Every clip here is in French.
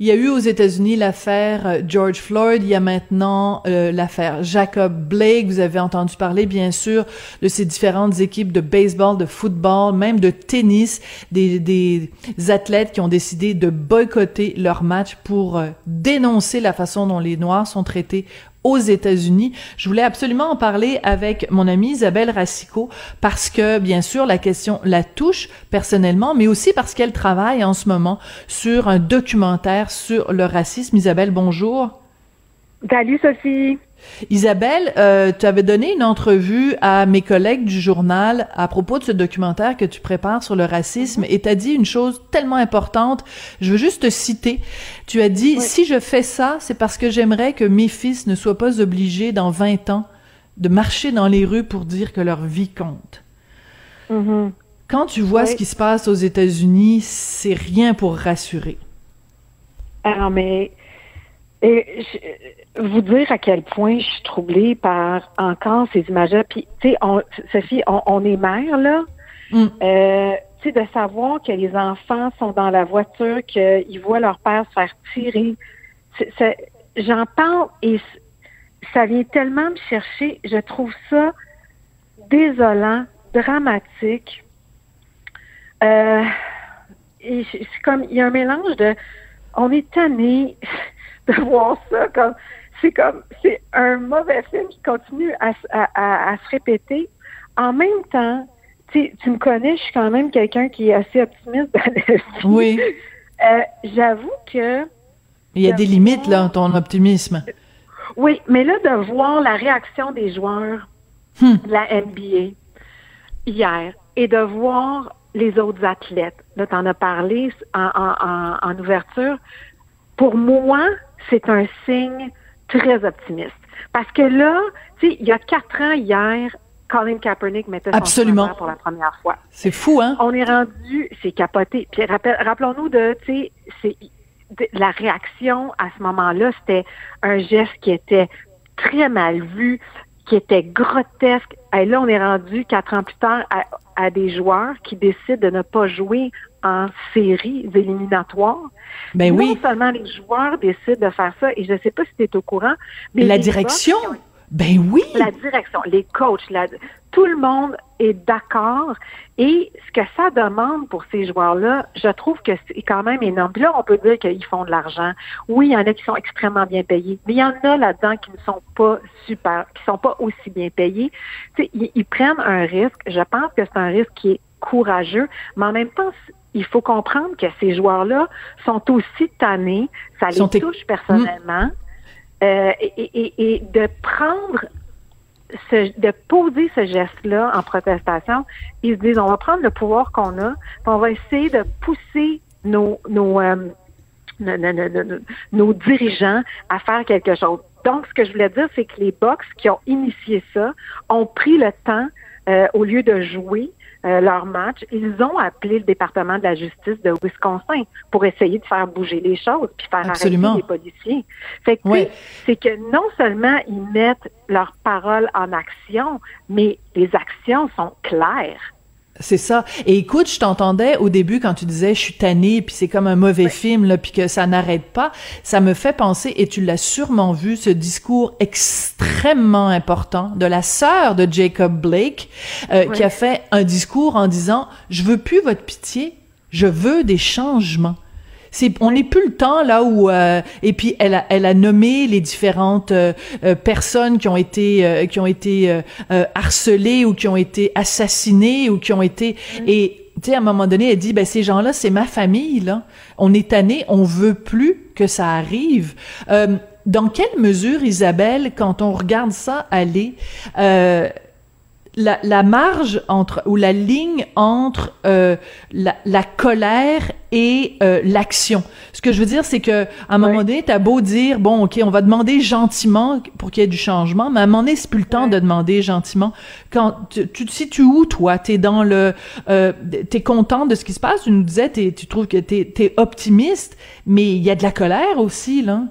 Il y a eu aux États-Unis l'affaire euh, George Floyd, il y a maintenant euh, l'affaire Jacob Blake. Vous avez entendu parler, bien sûr, de ces différentes équipes de baseball, de football, même de tennis, des, des athlètes qui ont décidé de boycotter leur match pour euh, dénoncer la façon dont les Noirs sont traités aux États-Unis. Je voulais absolument en parler avec mon amie Isabelle Racicot parce que, bien sûr, la question la touche personnellement, mais aussi parce qu'elle travaille en ce moment sur un documentaire sur le racisme. Isabelle, bonjour. Salut Sophie. Isabelle, euh, tu avais donné une entrevue à mes collègues du journal à propos de ce documentaire que tu prépares sur le racisme et tu as dit une chose tellement importante. Je veux juste te citer. Tu as dit, si je fais ça, c'est parce que j'aimerais que mes fils ne soient pas obligés dans 20 ans de marcher dans les rues pour dire que leur vie compte. Mm-hmm. Quand tu vois ce qui se passe aux États-Unis, c'est rien pour rassurer. Alors, mais et vous dire à quel point je suis troublée par encore ces images-là. Puis, tu sais, Sophie, on, est mère, là. Mm. Euh, tu sais, de savoir que les enfants sont dans la voiture, qu'ils voient leur père se faire tirer. J'en parle et ça vient tellement me chercher. Je trouve ça désolant, dramatique. Euh, et c'est comme, il y a un mélange de, on est tanné de voir ça comme c'est comme c'est un mauvais film qui continue à, se répéter. En même temps, tu me connais, je suis quand même quelqu'un qui est assez optimiste dans la vie. Oui. Euh, j'avoue que il y a des limites là, ton optimisme. Oui, mais là de voir la réaction des joueurs hmm. de la NBA hier et de voir les autres athlètes. Là, tu en as parlé en ouverture. Pour moi, c'est un signe très optimiste. Parce que là, tu sais, il y a quatre ans hier, Colin Kaepernick mettait son Absolument. pour la première fois. C'est fou, hein? On est rendu, c'est capoté. Puis rappelons-nous de, tu sais, la réaction à ce moment-là, c'était un geste qui était très mal vu, qui était grotesque. Et là, on est rendu quatre ans plus tard à, à des joueurs qui décident de ne pas jouer en séries éliminatoires. Ben non oui. seulement les joueurs décident de faire ça, et je ne sais pas si tu es au courant, mais la direction. Ben oui. La direction, les coachs, tout le monde est d'accord. Et ce que ça demande pour ces joueurs-là, je trouve que c'est quand même énorme. Puis là, on peut dire qu'ils font de l'argent. Oui, il y en a qui sont extrêmement bien payés, mais il y en a là-dedans qui ne sont pas super, qui sont pas aussi bien payés. ils, ils prennent un risque. Je pense que c'est un risque qui est courageux, mais en même temps, il faut comprendre que ces joueurs-là sont aussi tannés, ça les touche personnellement. Euh, et, de prendre de poser ce geste-là en protestation, ils se disent on va prendre le pouvoir qu'on a, on va essayer de pousser nos nos, euh, nos, dirigeants à faire quelque chose. Donc, ce que je voulais dire, c'est que les box qui ont initié ça ont pris le temps, euh, au lieu de jouer, euh, leur match, ils ont appelé le département de la justice de Wisconsin pour essayer de faire bouger les choses puis faire Absolument. arrêter les policiers. Fait que c'est que non seulement ils mettent leurs paroles en action, mais les actions sont claires. C'est ça. Et écoute, je t'entendais au début quand tu disais je suis tannée puis c'est comme un mauvais film là puis que ça n'arrête pas, ça me fait penser et tu l'as sûrement vu ce discours extrêmement important de la sœur de Jacob Blake euh, qui a fait un discours en disant je veux plus votre pitié, je veux des changements on n'est plus le temps là où euh, et puis elle a, elle a nommé les différentes euh, euh, personnes qui ont été qui ont été harcelées ou qui ont été assassinées ou qui ont été mm. et tu sais à un moment donné elle dit ben ces gens-là c'est ma famille là on est tanné on veut plus que ça arrive dans quelle mesure Isabelle quand on regarde ça aller la, la, marge entre ou la ligne entre euh, la, la, colère et euh, l'action. Ce que je veux dire, c'est que à un moment donné, t'as beau dire bon, ok, on va demander gentiment pour qu'il y ait du changement, mais à un moment donné, c'est plus le temps de demander gentiment. Quand tu, tu te situes où toi T'es dans le, euh, t'es content de ce qui se passe. Tu nous disais, tu trouves que t'es es optimiste, mais il y a de la colère aussi là.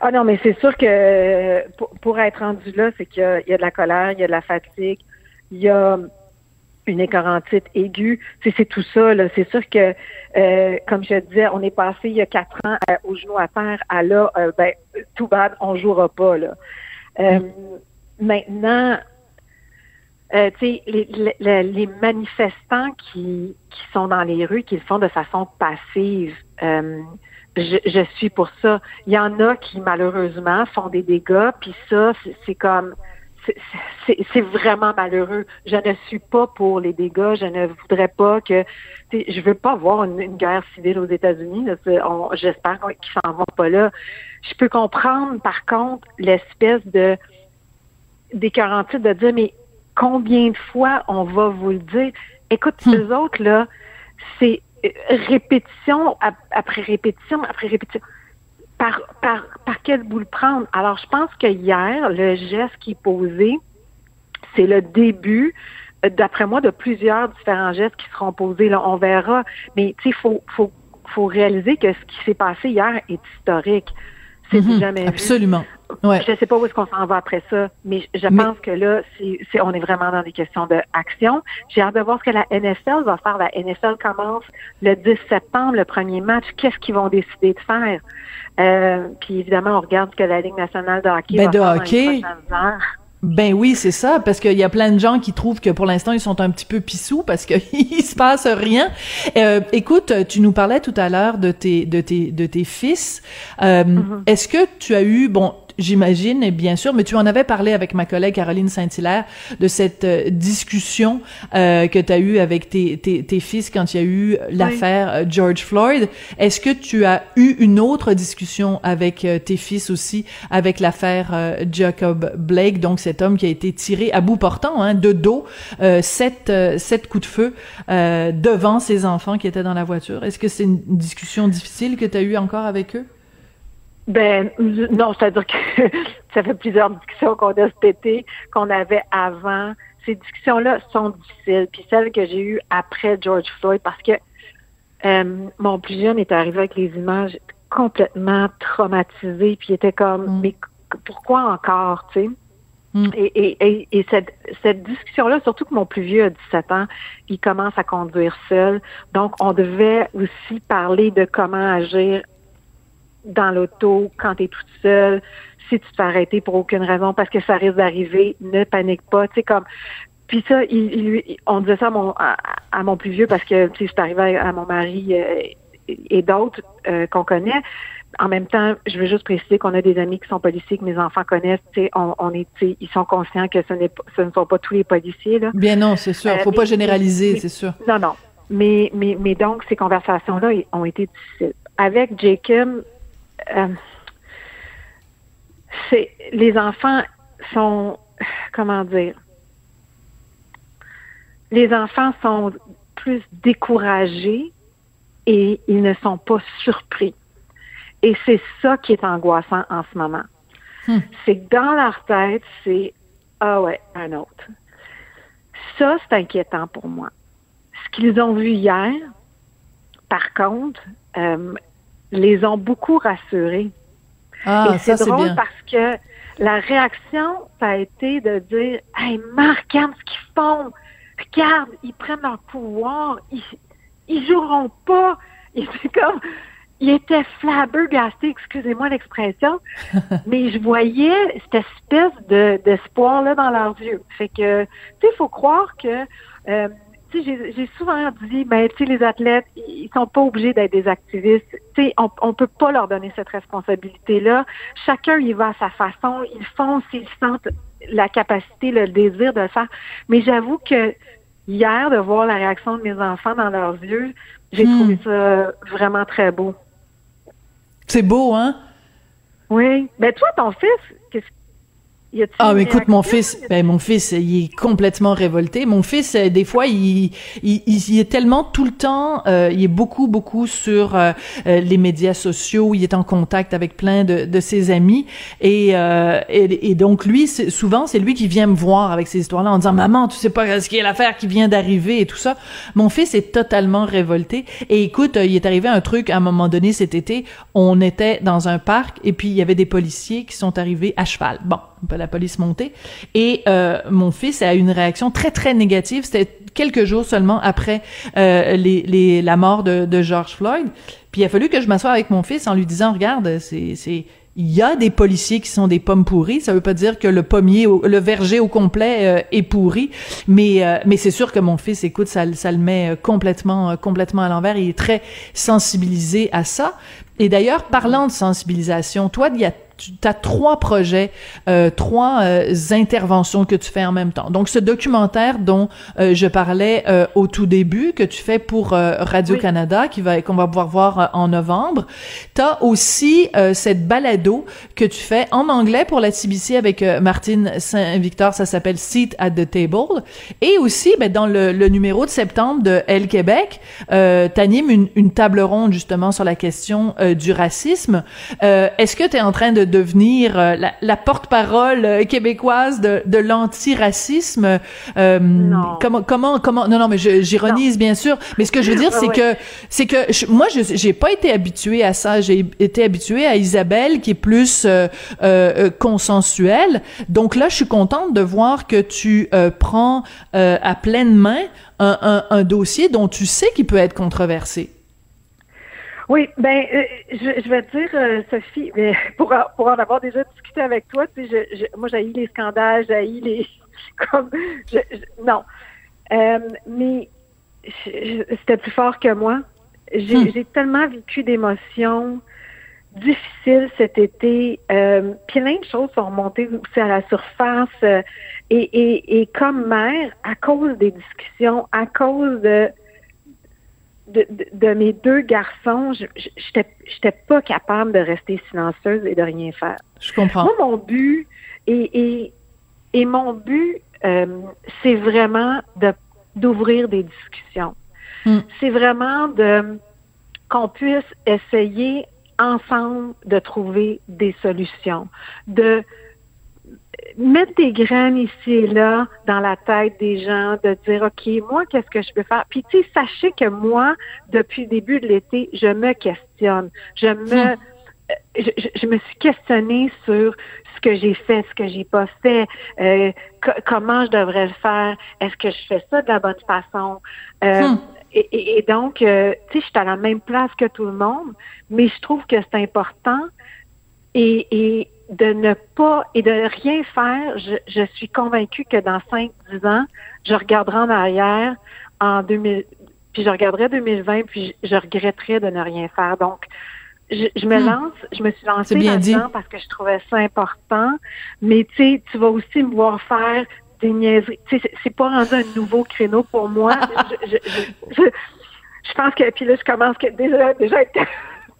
Ah non, mais c'est sûr que pour, être rendu là, c'est qu'il y, a de la colère, il y a de la fatigue, il y a une écorantite aiguë. C'est tout ça. C'est sûr que, euh, comme je disais, on est passé il y a quatre ans au genou à terre à là, euh, ben, tout bad, on jouera pas. Là. Euh, maintenant, euh, les, les, les, manifestants qui, qui sont dans les rues, qui le font de façon passive, euh, je, je, suis pour ça. Il y en a qui malheureusement font des dégâts, puis ça, c'est comme c'est vraiment malheureux. Je ne suis pas pour les dégâts. Je ne voudrais pas que. Je veux pas voir une, guerre civile aux États-Unis. J'espère qu'ils s'en vont pas là. Je peux comprendre, par contre, l'espèce de des quarantaines de dire mais combien de fois on va vous le dire? Écoute, hmm. les autres là, c'est répétition après répétition après répétition par, par, par quel bout le prendre? Alors, je pense que hier, le geste qui est posé, c'est le début, euh, d'après moi, de plusieurs différents gestes qui seront posés. Là, on verra. Mais, tu sais, il faut, faut, faut réaliser que ce qui s'est passé hier est historique. C'est mhm. jamais Absolument. Ouais. Je ne sais pas où est-ce qu'on s'en va après ça, mais je pense que là, c'est, on est vraiment dans des questions d'action. J'ai hâte de voir ce que la NFL va faire. La NFL commence le 10 septembre, le premier match. Qu'est-ce qu'ils vont décider de faire? Euh, puis évidemment, on regarde ce que la Ligue nationale de hockey ben, va de faire hockey. Ben oui, c'est ça, parce qu'il y a plein de gens qui trouvent que pour l'instant ils sont un petit peu pissous parce qu'il se passe rien. Euh, écoute, tu nous parlais tout à l'heure de tes de tes de tes fils. Euh, mm-hmm. Est-ce que tu as eu bon j'imagine, et bien sûr, mais tu en avais parlé avec ma collègue Caroline Saint-Hilaire de cette euh, discussion euh, que tu as eue avec tes, tes, tes, fils quand il y a eu l'affaire euh, George Floyd. Est-ce que tu as eu une autre discussion avec tes fils aussi, avec l'affaire Jacob Blake, donc cet homme qui a été tiré à bout portant, hein, de dos, sept, sept coups de feu devant ses enfants qui étaient dans la voiture? Est-ce que c'est une discussion difficile que tu as eue encore avec eux? Ben non, c'est-à-dire que ça fait plusieurs discussions qu'on a cet qu'on avait avant. Ces discussions-là sont difficiles. Puis celles que j'ai eues après George Floyd, parce que euh, mon plus jeune est arrivé avec les images complètement traumatisées, puis il était comme, mm. mais pourquoi encore, tu sais? Mm. Et, et, et, cette, cette discussion-là, surtout que mon plus vieux a 17 ans, il commence à conduire seul. Donc, on devait aussi parler de comment agir dans l'auto, quand tu es toute seule, si tu te fais arrêter pour aucune raison parce que ça risque d'arriver, ne panique pas. Tu sais, comme puis ça, il, on disait ça à mon, à, mon plus vieux parce que tu sais, c'est arrivé à, mon mari euh, et d'autres euh, qu'on connaît. En même temps, je veux juste préciser qu'on a des amis qui sont policiers que mes enfants connaissent. Tu sais, on, on est, ils sont conscients que ce ne sont pas tous les policiers là. Bien non, c'est sûr. Faut euh, pas généraliser, c'est sûr. Non, non. Mais, mais, mais donc ces conversations-là ont été difficiles. Avec Jacob, euh, c'est les enfants sont comment dire les enfants sont plus découragés et ils ne sont pas surpris. Et c'est ça qui est angoissant en ce moment. Hmm. C'est que dans leur tête, c'est ah ouais, un autre. Ça, c'est inquiétant pour moi. Ce qu'ils ont vu hier, par contre, euh, les ont beaucoup rassurés. Ah, Et c'est drôle parce que la réaction, ça a été de dire Hey, Marc, regarde ce qu'ils font. Regarde, ils prennent leur pouvoir. Ils, ils joueront pas. C'est comme. Ils étaient flabbergastés, excusez-moi l'expression, mais je voyais cette espèce de d'espoir-là dans leurs yeux. Fait que, tu sais, il faut croire que euh, j'ai souvent dit, ben, tu sais, les athlètes, ils sont pas obligés d'être des activistes. Tu sais, on, on peut pas leur donner cette responsabilité-là. Chacun y va à sa façon. Ils font s'ils sentent la capacité, le désir de le faire. Mais j'avoue que hier, de voir la réaction de mes enfants dans leurs yeux, j'ai hmm. trouvé ça vraiment très beau. C'est beau, hein? Oui. Ben toi, ton fils, qu'est-ce ah, mais écoute, mon fils, ben, mon fils, il est complètement révolté. Mon fils, euh, des fois, il, il, il est tellement tout le temps, euh, il est beaucoup, beaucoup sur euh, les médias sociaux, il est en contact avec plein de, de ses amis. Et, et, et, donc, lui, souvent, c'est lui qui vient me voir avec ces histoires-là en disant, maman, tu sais pas ce qui est l'affaire qui vient d'arriver et tout ça. Mon fils est totalement révolté. Et écoute, il est arrivé un truc à un moment donné cet été, on était dans un parc et puis il y avait des policiers qui sont arrivés à cheval. Bon, la police montée. Et euh, mon fils a eu une réaction très, très négative. C'était quelques jours seulement après les, les, la mort de, de George Floyd. Puis il a fallu que je m'assoie avec mon fils en lui disant, regarde, c'est, il y a des policiers qui sont des pommes pourries. Ça veut pas dire que le pommier, le verger au complet euh, est pourri, mais euh, mais c'est sûr que mon fils, écoute, ça, ça le met euh, complètement complètement à l'envers. Il est très sensibilisé à ça. Et d'ailleurs, parlant de sensibilisation, toi, il y a tu as trois projets, euh, trois euh, interventions que tu fais en même temps. Donc, ce documentaire dont euh, je parlais au tout début, que tu fais pour Radio-Canada, qui va qu'on va pouvoir voir en novembre. Tu as aussi cette balado que tu fais en anglais pour la CBC avec Martine Saint-Victor, ça s'appelle Seat at the Table. Et aussi, ben, dans le, le, numéro de septembre de Elle Québec, euh, tu animes une, une, table ronde justement sur la question du racisme. Est-ce que tu es en train de devenir euh, la, porte-parole euh, québécoise de, de l'antiracisme. Euh, non. Comment, comment, comment, non, non, mais j'ironise bien sûr. Mais ce que je veux dire, c'est que, c'est que moi, je, j'ai pas été habituée à ça. J'ai été habituée à Isabelle, qui est plus consensuelle. Donc là, je suis contente de voir que tu prends à pleine main un, un, un dossier dont tu sais qu'il peut être controversé. Oui, ben, euh, je, je, vais te dire, euh, Sophie, mais pour, pour en avoir déjà discuté avec toi, tu sais, je, je, moi, j'ai les scandales, j'ai les, comme, non, euh, mais c'était plus fort que moi. J'ai hmm. tellement vécu d'émotions difficiles cet été. Plein de choses sont remontées aussi à la surface. et, et, et comme mère, à cause des discussions, à cause de de, de, mes deux garçons, je j'étais pas capable de rester silencieuse et de rien faire. Je comprends. Moi, mon but et, et, et mon but, euh, c'est vraiment de d'ouvrir des discussions. Hmm. C'est vraiment de qu'on puisse essayer ensemble de trouver des solutions, de mettre des graines ici et là dans la tête des gens, de dire, OK, moi, qu'est-ce que je peux faire? Puis, tu sais, sachez que moi, depuis le début de l'été, je me questionne. Je me, hmm. je, je, me suis questionnée sur ce que j'ai fait, ce que j'ai pas fait, euh, comment je devrais le faire, est-ce que je fais ça de la bonne façon? Euh, hmm. et, et, donc, euh, tu sais, je suis à la même place que tout le monde, mais je trouve que c'est important et, et de ne pas et de rien faire, je, je suis convaincue que dans 5-10 ans, je regarderai en arrière en 2000, puis je regarderai 2020, puis je, regretterai de ne rien faire. Donc, je, je me hmm. lance, je me suis lancée là-dedans parce que je trouvais ça important, mais tu sais, tu vas aussi me voir faire des niaiseries. Tu sais, c'est pas rendu un nouveau créneau pour moi. je, je, je, pense que, puis là, je commence que déjà, déjà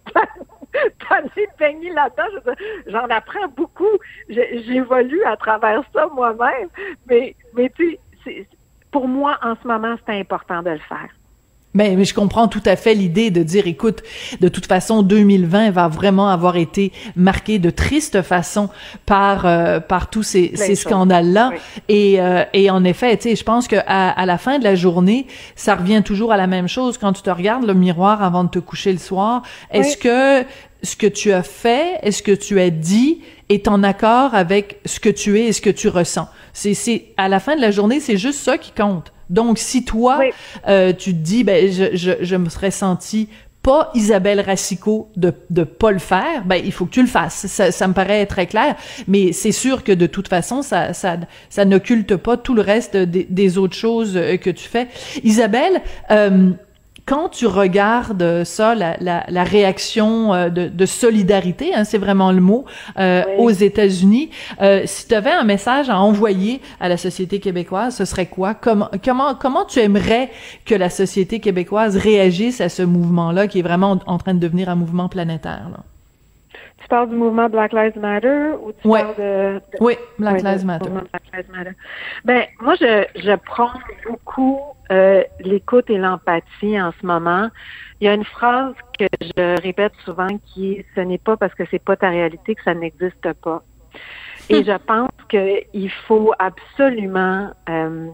de baigner là-dedans. J'en apprends beaucoup. J'évolue à travers ça moi-même. Mais, mais tu sais, pour moi, en ce moment, c'est important de le faire. Mais, mais, je comprends tout à fait l'idée de dire, écoute, de toute façon, 2020 va vraiment avoir été marqué de triste façon par euh, par tous ces, ces scandales-là. Et, euh, et en effet, tu sais, je pense que à, à, la fin de la journée, ça revient toujours à la même chose. Quand tu te regardes le miroir avant de te coucher le soir, est-ce que ce que tu as fait, est-ce que tu as dit est en accord avec ce que tu es et ce que tu ressens? C'est, c'est à la fin de la journée, c'est juste ça qui compte. Donc, si toi, euh, tu te dis, ben, je, je, je me serais senti pas Isabelle Racicot de de pas le faire, ben il faut que tu le fasses. Ça, ça me paraît très clair, mais c'est sûr que de toute façon ça ça ça n'occulte pas tout le reste des, des autres choses euh, que tu fais. Isabelle, euh, quand tu regardes ça, la, la, la réaction euh, de, de solidarité, hein, c'est vraiment le mot, euh, aux États-Unis, euh, si tu avais un message à envoyer à la société québécoise, ce serait quoi? Comment, comment, comment tu aimerais que la société québécoise réagisse à ce mouvement-là qui est vraiment en train de devenir un mouvement planétaire? Là? Tu parles du mouvement Black Lives Matter ou tu parles de, Oui, Black, Lives Matter. Black Lives Matter. Ben, moi, je, je prends beaucoup euh, l'écoute et l'empathie en ce moment. Il y a une phrase que je répète souvent qui est ce n'est pas parce que c'est pas ta réalité que ça n'existe pas. Et je pense qu'il faut absolument euh,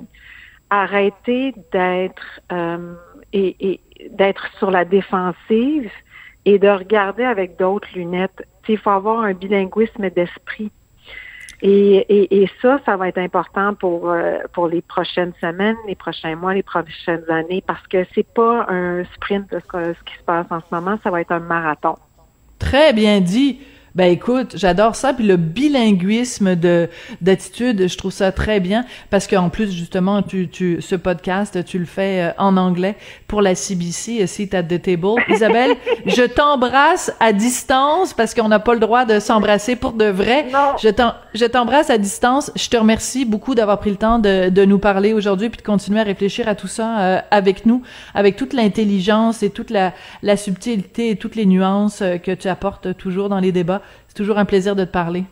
arrêter d'être euh, et, et d'être sur la défensive et de regarder avec d'autres lunettes. Il faut avoir un bilinguisme d'esprit. Et, et, ça, ça va être important pour euh, pour les prochaines semaines, les prochains mois, les prochaines années, parce que c'est pas un sprint ce qui se passe en ce moment, ça va être un marathon. Très bien dit. Ben écoute, j'adore ça puis le bilinguisme de d'attitude, je trouve ça très bien parce qu'en plus justement tu tu ce podcast tu le fais euh, en anglais pour la CBC Seat at the Table. Isabelle, je t'embrasse à distance parce qu'on n'a pas le droit de s'embrasser pour de vrai. Non. Je t'embrasse à distance. Je te remercie beaucoup d'avoir pris le temps de de nous parler aujourd'hui puis de continuer à réfléchir à tout ça euh, avec nous, avec toute l'intelligence et toute la la subtilité et toutes les nuances euh, que tu apportes toujours dans les débats. C'est toujours un plaisir de te parler.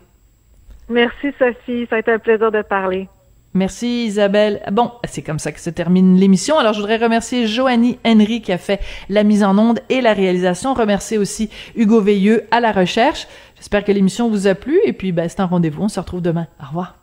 Merci Sophie, ça a été un plaisir de te parler. Merci Isabelle. Bon, c'est comme ça que se termine l'émission. Alors je voudrais remercier Joanie Henry qui a fait la mise en onde et la réalisation. Remercier aussi Hugo Veilleux à la recherche. J'espère que l'émission vous a plu et puis ben, c'est un rendez-vous. On se retrouve demain. Au revoir.